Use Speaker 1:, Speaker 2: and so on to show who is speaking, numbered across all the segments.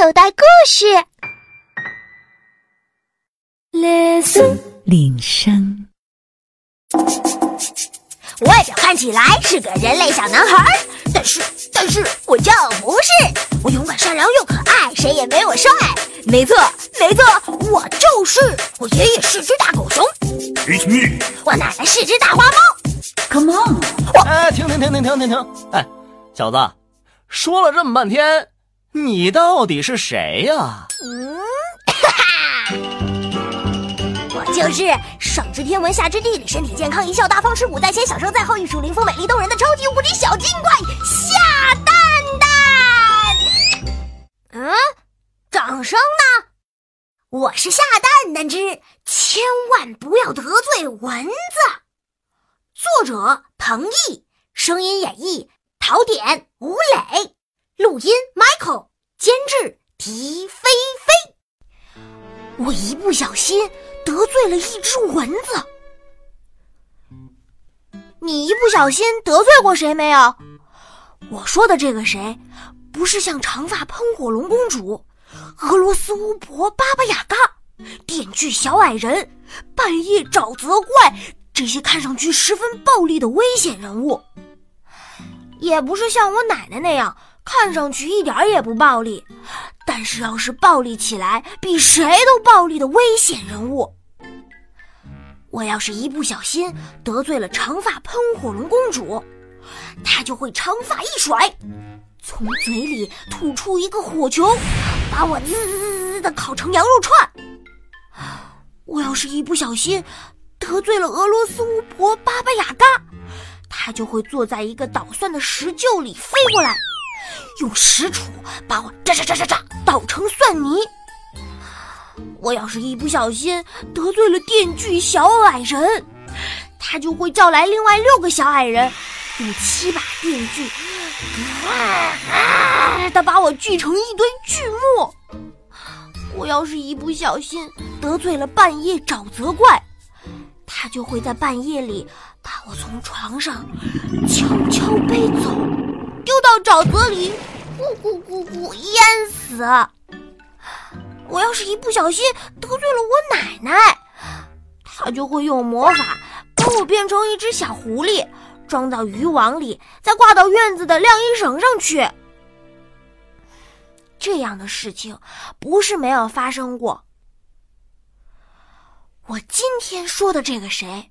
Speaker 1: 口袋故事。Listen，
Speaker 2: 铃声。
Speaker 3: 外表看起来是个人类小男孩，但是但是我就不是。我勇敢善良又可爱，谁也没我帅。没错没错，我就是。我爷爷是只大狗熊
Speaker 4: ，It's me。
Speaker 3: 我奶奶是只大花猫
Speaker 2: ，Come on。
Speaker 5: 哎，停停停停停停停！哎，小子，说了这么半天，你到底是谁呀？
Speaker 3: 嗯，哈哈，我就是上知天文下知地理，身体健康，一笑大方，吃苦在先，享受在后，玉树临风，美丽动人的超级无敌小精怪下蛋蛋。嗯，掌声呢？我是下蛋蛋之，千万不要得罪蚊子。作者彭毅，声音演绎陶典、吴磊，录音 Michael，监制狄菲菲。我一不小心得罪了一只蚊子。你一不小心得罪过谁没有？我说的这个谁，不是像长发喷火龙公主、俄罗斯巫婆巴巴雅嘎、电锯小矮人、半夜沼泽怪。这些看上去十分暴力的危险人物，也不是像我奶奶那样看上去一点也不暴力，但是要是暴力起来比谁都暴力的危险人物。我要是一不小心得罪了长发喷火龙公主，她就会长发一甩，从嘴里吐出一个火球，把我滋滋滋的烤成羊肉串。我要是一不小心。得罪了俄罗斯巫婆巴巴雅嘎，他就会坐在一个捣蒜的石臼里飞过来，用石杵把我炸炸炸炸炸捣成蒜泥。我要是一不小心得罪了电锯小矮人，他就会叫来另外六个小矮人，用七把电锯，啊啊的把我锯成一堆锯末。我要是一不小心得罪了半夜沼泽怪。他就会在半夜里把我从床上悄悄背走，丢到沼泽里，咕咕咕咕淹死。我要是一不小心得罪了我奶奶，她就会用魔法把我变成一只小狐狸，装到渔网里，再挂到院子的晾衣绳上去。这样的事情不是没有发生过。我今天说的这个谁，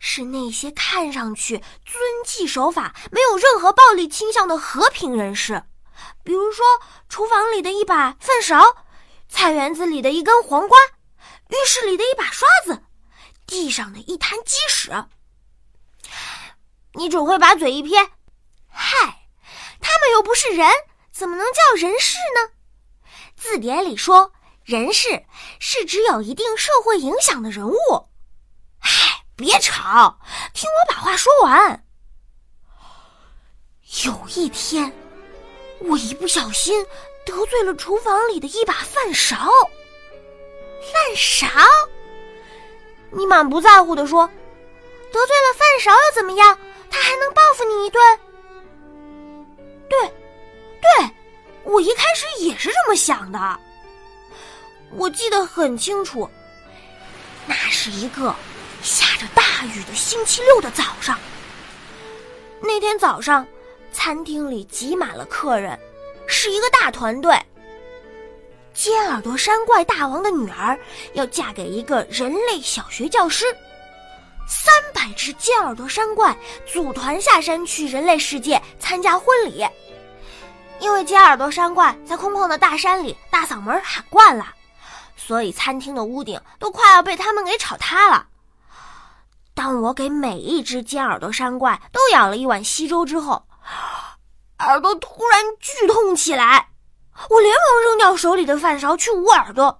Speaker 3: 是那些看上去遵纪守法、没有任何暴力倾向的和平人士，比如说厨房里的一把饭勺，菜园子里的一根黄瓜，浴室里的一把刷子，地上的一滩鸡屎。你只会把嘴一撇，嗨，他们又不是人，怎么能叫人事呢？字典里说。人事是指有一定社会影响的人物。别吵，听我把话说完。有一天，我一不小心得罪了厨房里的一把饭勺。饭勺？你满不在乎的说：“得罪了饭勺又怎么样？他还能报复你一顿。”对，对，我一开始也是这么想的。我记得很清楚，那是一个雨的星期六的早上。那天早上，餐厅里挤满了客人，是一个大团队。尖耳朵山怪大王的女儿要嫁给一个人类小学教师，三百只尖耳朵山怪组团下山去人类世界参加婚礼。因为尖耳朵山怪在空旷的大山里大嗓门喊惯了。所以餐厅的屋顶都快要被他们给吵塌了。当我给每一只尖耳朵山怪都舀了一碗稀粥之后，耳朵突然剧痛起来，我连忙扔掉手里的饭勺去捂耳朵，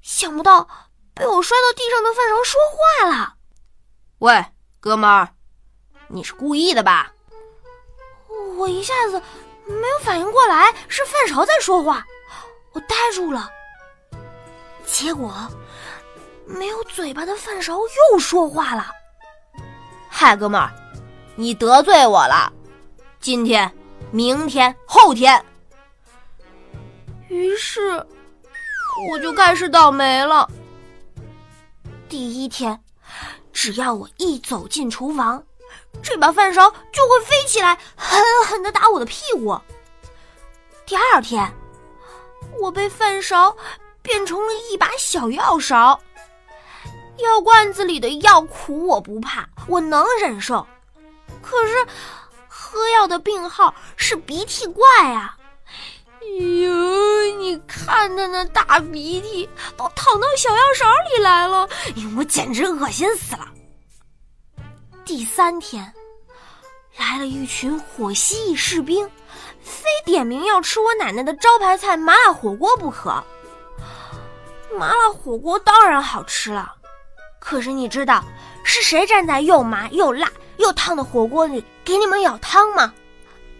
Speaker 3: 想不到被我摔到地上的饭勺说话了：“
Speaker 6: 喂，哥们儿，你是故意的吧？”
Speaker 3: 我一下子没有反应过来是饭勺在说话，我呆住了。结果，没有嘴巴的饭勺又说话了：“
Speaker 6: 嗨，哥们儿，你得罪我了。今天、明天、后天。”
Speaker 3: 于是我就开始倒霉了。第一天，只要我一走进厨房，这把饭勺就会飞起来，狠狠的打我的屁股。第二天，我被饭勺变成了一把小药勺。药罐子里的药苦我不怕，我能忍受。可是，喝药的病号是鼻涕怪啊！哟，你看他那大鼻涕都淌到小药勺里来了，我简直恶心死了。第三天，来了一群火蜥蜴士兵，非点名要吃我奶奶的招牌菜麻辣火锅不可。麻辣火锅当然好吃了。可是你知道是谁站在又麻又辣又烫的火锅里给你们舀汤吗？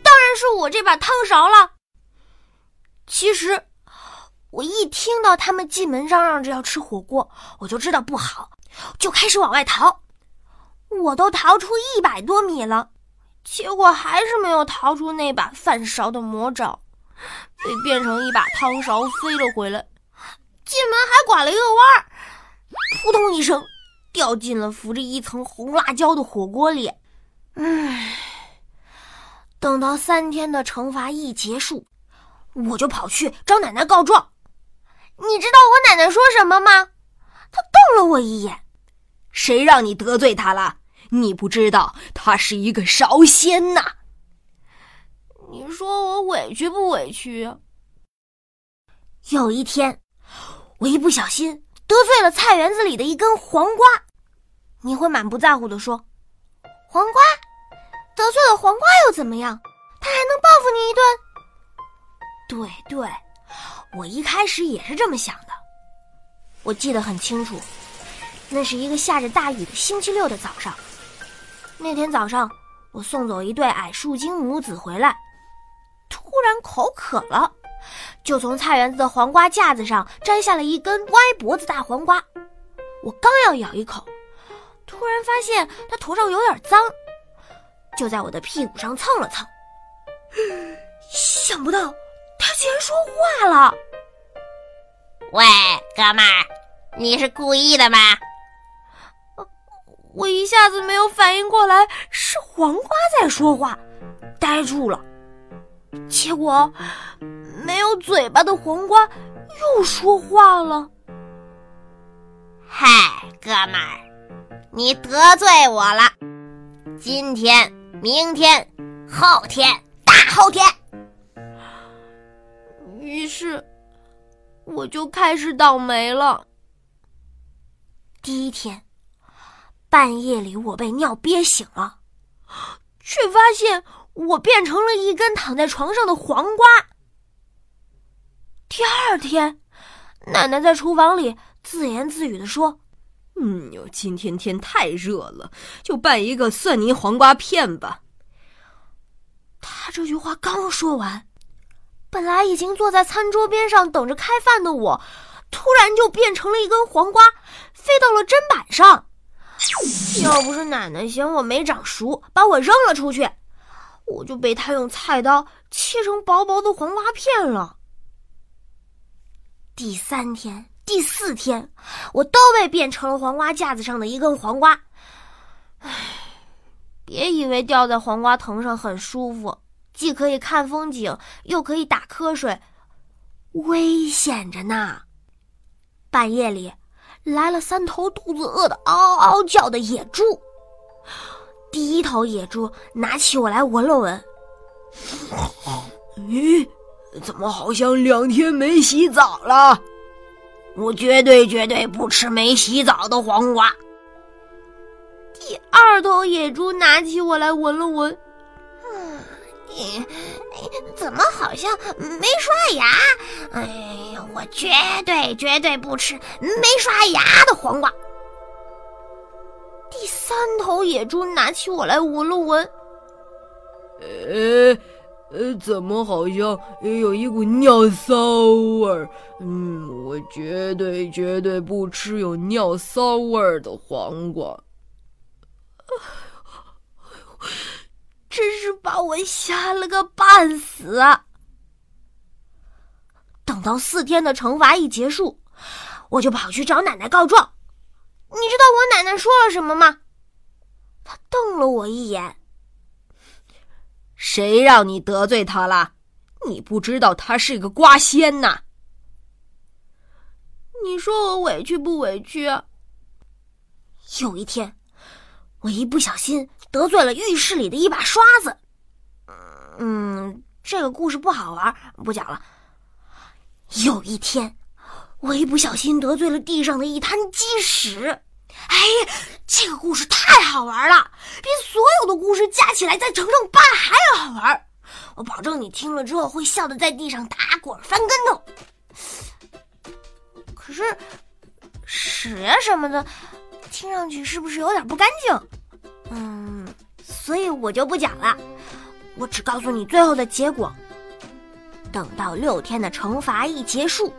Speaker 3: 当然是我这把汤勺了。其实，我一听到他们进门嚷嚷着要吃火锅，我就知道不好，就开始往外逃。我都逃出一百多米了，结果还是没有逃出那把饭勺的魔爪，被变成一把汤勺飞了回来。进门还拐了一个弯儿，扑通一声。掉进了浮着一层红辣椒的火锅里，唉，等到三天的惩罚一结束，我就跑去找奶奶告状。你知道我奶奶说什么吗？她瞪了我一眼：“
Speaker 6: 谁让你得罪她了？你不知道她是一个烧仙呐！”
Speaker 3: 你说我委屈不委屈？有一天，我一不小心得罪了菜园子里的一根黄瓜。你会满不在乎的说：“黄瓜，得罪了黄瓜又怎么样？他还能报复你一顿。”对对，我一开始也是这么想的。我记得很清楚，那是一个下着大雨的星期六的早上。那天早上，我送走一对矮树精母子回来，突然口渴了，就从菜园子的黄瓜架子上摘下了一根歪脖子大黄瓜。我刚要咬一口。突然发现他头上有点脏，就在我的屁股上蹭了蹭。想不到他竟然说话了：“
Speaker 4: 喂，哥们儿，你是故意的吗？”
Speaker 3: 我一下子没有反应过来是黄瓜在说话，呆住了。结果没有嘴巴的黄瓜又说话了：“
Speaker 4: 嗨，哥们儿。”你得罪我了，今天、明天、后天、大后天。
Speaker 3: 于是，我就开始倒霉了。第一天，半夜里我被尿憋醒了，却发现我变成了一根躺在床上的黄瓜。第二天，奶奶在厨房里自言自语的说。
Speaker 6: 嗯哟，今天天太热了，就拌一个蒜泥黄瓜片吧。
Speaker 3: 他这句话刚说完，本来已经坐在餐桌边上等着开饭的我，突然就变成了一根黄瓜，飞到了砧板上。要不是奶奶嫌我没长熟，把我扔了出去，我就被他用菜刀切成薄薄的黄瓜片了。第三天。第四天，我都被变成了黄瓜架子上的一根黄瓜。唉，别以为吊在黄瓜藤上很舒服，既可以看风景，又可以打瞌睡，危险着呢。半夜里，来了三头肚子饿得嗷嗷叫的野猪。第一头野猪拿起我来闻了闻，
Speaker 6: 咦，怎么好像两天没洗澡了？我绝对绝对不吃没洗澡的黄瓜。
Speaker 3: 第二头野猪拿起我来闻了闻，
Speaker 4: 嗯，怎么好像没刷牙？哎呀，我绝对绝对不吃没刷牙的黄瓜。
Speaker 3: 第三头野猪拿起我来闻了闻，
Speaker 6: 呃。呃，怎么好像有一股尿骚味儿？嗯，我绝对绝对不吃有尿骚味儿的黄瓜。
Speaker 3: 真是把我吓了个半死。等到四天的惩罚一结束，我就跑去找奶奶告状。你知道我奶奶说了什么吗？她瞪了我一眼。
Speaker 6: 谁让你得罪他了？你不知道他是个瓜仙呐！
Speaker 3: 你说我委屈不委屈？有一天，我一不小心得罪了浴室里的一把刷子。嗯，这个故事不好玩，不讲了。有一天，我一不小心得罪了地上的一滩鸡屎。哎，这个故事太好玩了，比所有的故事加起来再乘上八还要好玩。我保证你听了之后会笑得在地上打滚翻跟头。可是屎呀什么的，听上去是不是有点不干净？嗯，所以我就不讲了，我只告诉你最后的结果。等到六天的惩罚一结束，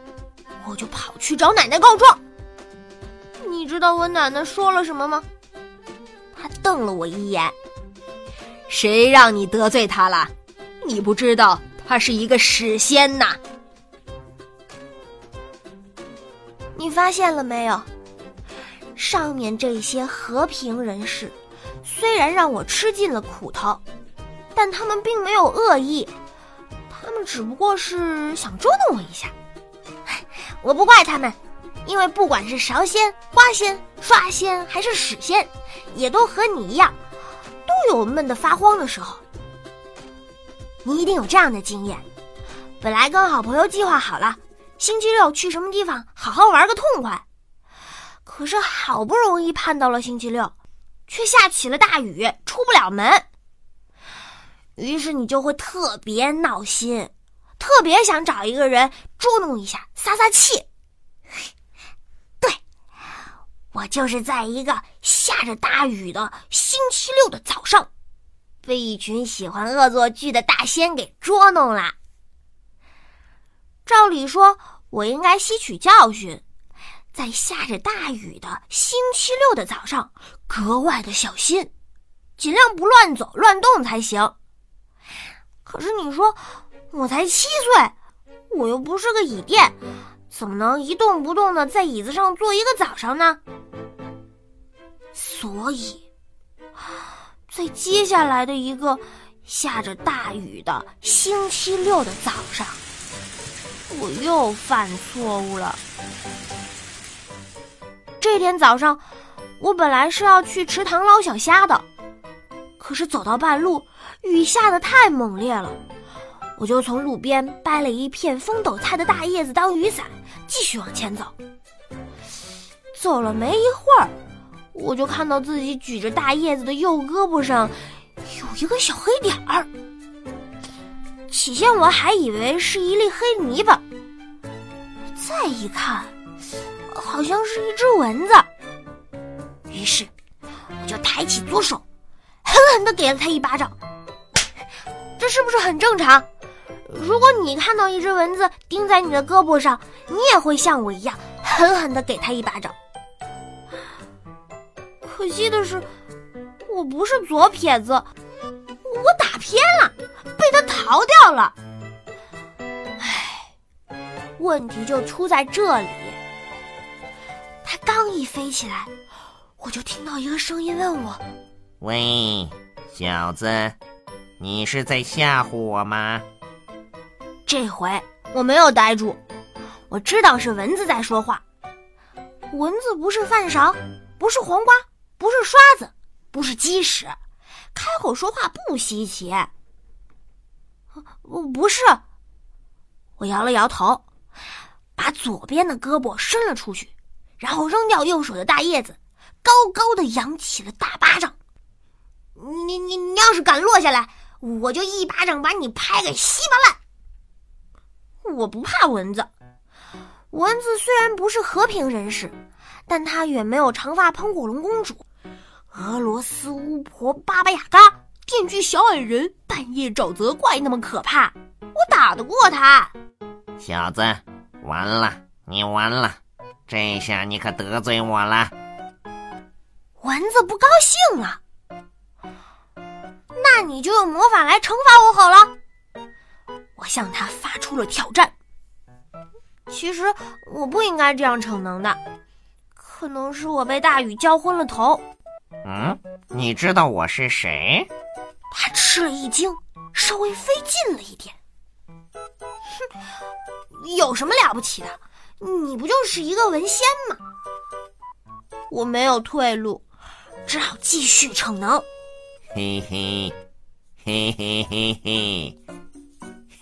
Speaker 3: 我就跑去找奶奶告状。你知道我奶奶说了什么吗？她瞪了我一眼。
Speaker 6: 谁让你得罪她了？你不知道她是一个屎仙呐！
Speaker 3: 你发现了没有？上面这些和平人士，虽然让我吃尽了苦头，但他们并没有恶意，他们只不过是想捉弄我一下。我不怪他们，因为不管是勺仙、花仙、刷仙还是屎仙，也都和你一样，都有闷得发慌的时候。你一定有这样的经验：本来跟好朋友计划好了。星期六去什么地方好好玩个痛快，可是好不容易盼到了星期六，却下起了大雨，出不了门。于是你就会特别闹心，特别想找一个人捉弄一下，撒撒气。我就是在一个下着大雨的星期六的早上，被一群喜欢恶作剧的大仙给捉弄了。照理说，我应该吸取教训，在下着大雨的星期六的早上格外的小心，尽量不乱走乱动才行。可是你说，我才七岁，我又不是个椅垫，怎么能一动不动的在椅子上坐一个早上呢？所以，在接下来的一个下着大雨的星期六的早上。我又犯错误了。这天早上，我本来是要去池塘捞小虾的，可是走到半路，雨下的太猛烈了，我就从路边掰了一片风斗菜的大叶子当雨伞，继续往前走。走了没一会儿，我就看到自己举着大叶子的右胳膊上有一个小黑点儿。起先我还以为是一粒黑泥巴，再一看，好像是一只蚊子。于是，我就抬起左手，狠狠的给了他一巴掌。这是不是很正常？如果你看到一只蚊子叮在你的胳膊上，你也会像我一样狠狠的给他一巴掌。可惜的是，我不是左撇子。我打偏了，被他逃掉了。唉，问题就出在这里。他刚一飞起来，我就听到一个声音问我：“
Speaker 7: 喂，小子，你是在吓唬我吗？”
Speaker 3: 这回我没有呆住，我知道是蚊子在说话。蚊子不是饭勺，不是黄瓜，不是刷子，不是鸡屎。开口说话不稀奇，不不是。我摇了摇头，把左边的胳膊伸了出去，然后扔掉右手的大叶子，高高的扬起了大巴掌。你你你要是敢落下来，我就一巴掌把你拍个稀巴烂。我不怕蚊子，蚊子虽然不是和平人士，但它远没有长发喷火龙公主。俄罗斯巫婆巴巴雅嘎，电锯小矮人，半夜沼泽怪那么可怕，我打得过他。
Speaker 7: 小子，完了，你完了，这下你可得罪我了。
Speaker 3: 蚊子不高兴了，那你就用魔法来惩罚我好了。我向他发出了挑战。其实我不应该这样逞能的，可能是我被大雨浇昏了头。
Speaker 7: 嗯，你知道我是谁？
Speaker 3: 他吃了一惊，稍微费劲了一点。哼，有什么了不起的？你不就是一个文仙吗？我没有退路，只好继续逞能。
Speaker 7: 嘿嘿，嘿嘿嘿嘿，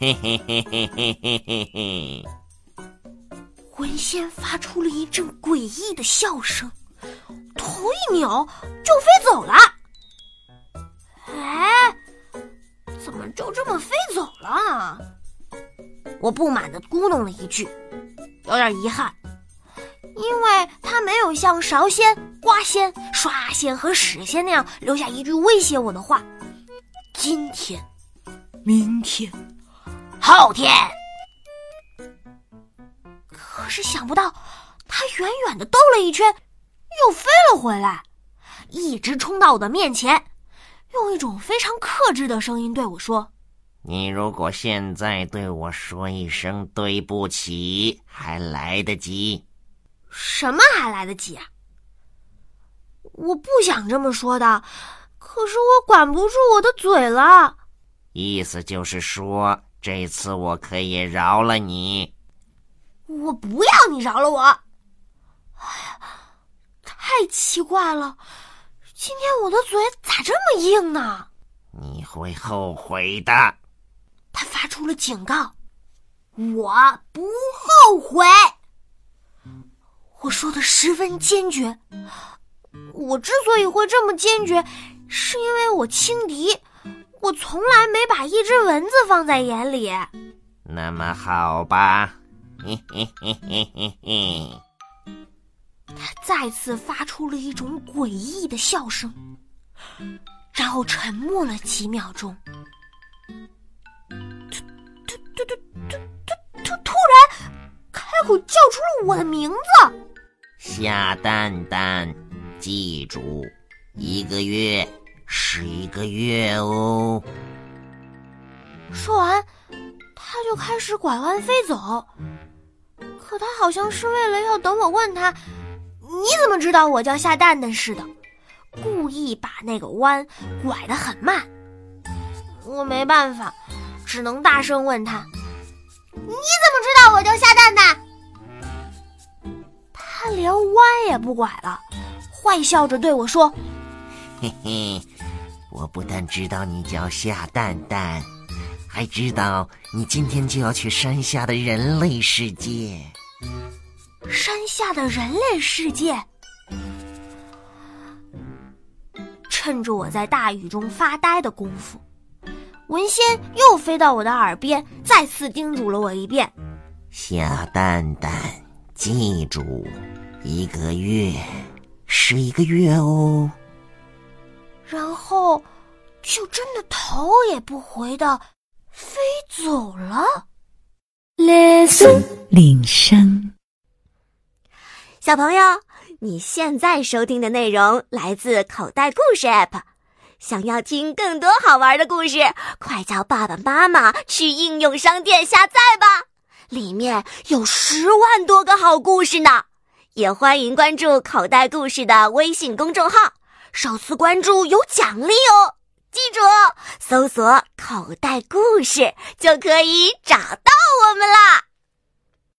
Speaker 7: 嘿嘿嘿嘿嘿嘿嘿！
Speaker 3: 魂仙发出了一阵诡异的笑声，头一扭就飞走了。哎，怎么就这么飞走了？我不满的咕哝了一句，有点遗憾，因为他没有像勺仙、瓜仙、刷仙和屎仙那样留下一句威胁我的话。今天，明天。后天。可是想不到，他远远的兜了一圈，又飞了回来，一直冲到我的面前，用一种非常克制的声音对我说：“
Speaker 7: 你如果现在对我说一声对不起，还来得及。”
Speaker 3: 什么还来得及啊？我不想这么说的，可是我管不住我的嘴了。
Speaker 7: 意思就是说，这次我可以饶了你。
Speaker 3: 我不要你饶了我！哎呀，太奇怪了，今天我的嘴咋这么硬呢？
Speaker 7: 你会后悔的。
Speaker 3: 他发出了警告，我不后悔。我说的十分坚决。我之所以会这么坚决，是因为我轻敌，我从来没把一只蚊子放在眼里。
Speaker 7: 那么好吧。嘿嘿嘿嘿嘿嘿！
Speaker 3: 他再次发出了一种诡异的笑声，然后沉默了几秒钟。突突突突突突突！突然开口叫出了我的名字：
Speaker 7: 夏蛋蛋，记住，一个月是一个月哦。
Speaker 3: 说完，他就开始拐弯飞走。可他好像是为了要等我问他，你怎么知道我叫下蛋蛋似的，故意把那个弯拐得很慢。我没办法，只能大声问他：“你怎么知道我叫下蛋蛋？”他连弯也不拐了，坏笑着对我说：“
Speaker 7: 嘿嘿，我不但知道你叫夏蛋蛋。”还知道你今天就要去山下的人类世界。
Speaker 3: 山下的人类世界，趁着我在大雨中发呆的功夫，文仙又飞到我的耳边，再次叮嘱了我一遍：“
Speaker 7: 夏蛋蛋，记住，一个月是一个月哦。”
Speaker 3: 然后，就真的头也不回的。飞走了。
Speaker 2: Listen，铃声。
Speaker 1: 小朋友，你现在收听的内容来自口袋故事 App。想要听更多好玩的故事，快叫爸爸妈妈去应用商店下载吧，里面有十万多个好故事呢。也欢迎关注口袋故事的微信公众号，首次关注有奖励哦。记住，搜索“口袋故事”就可以找到我们啦。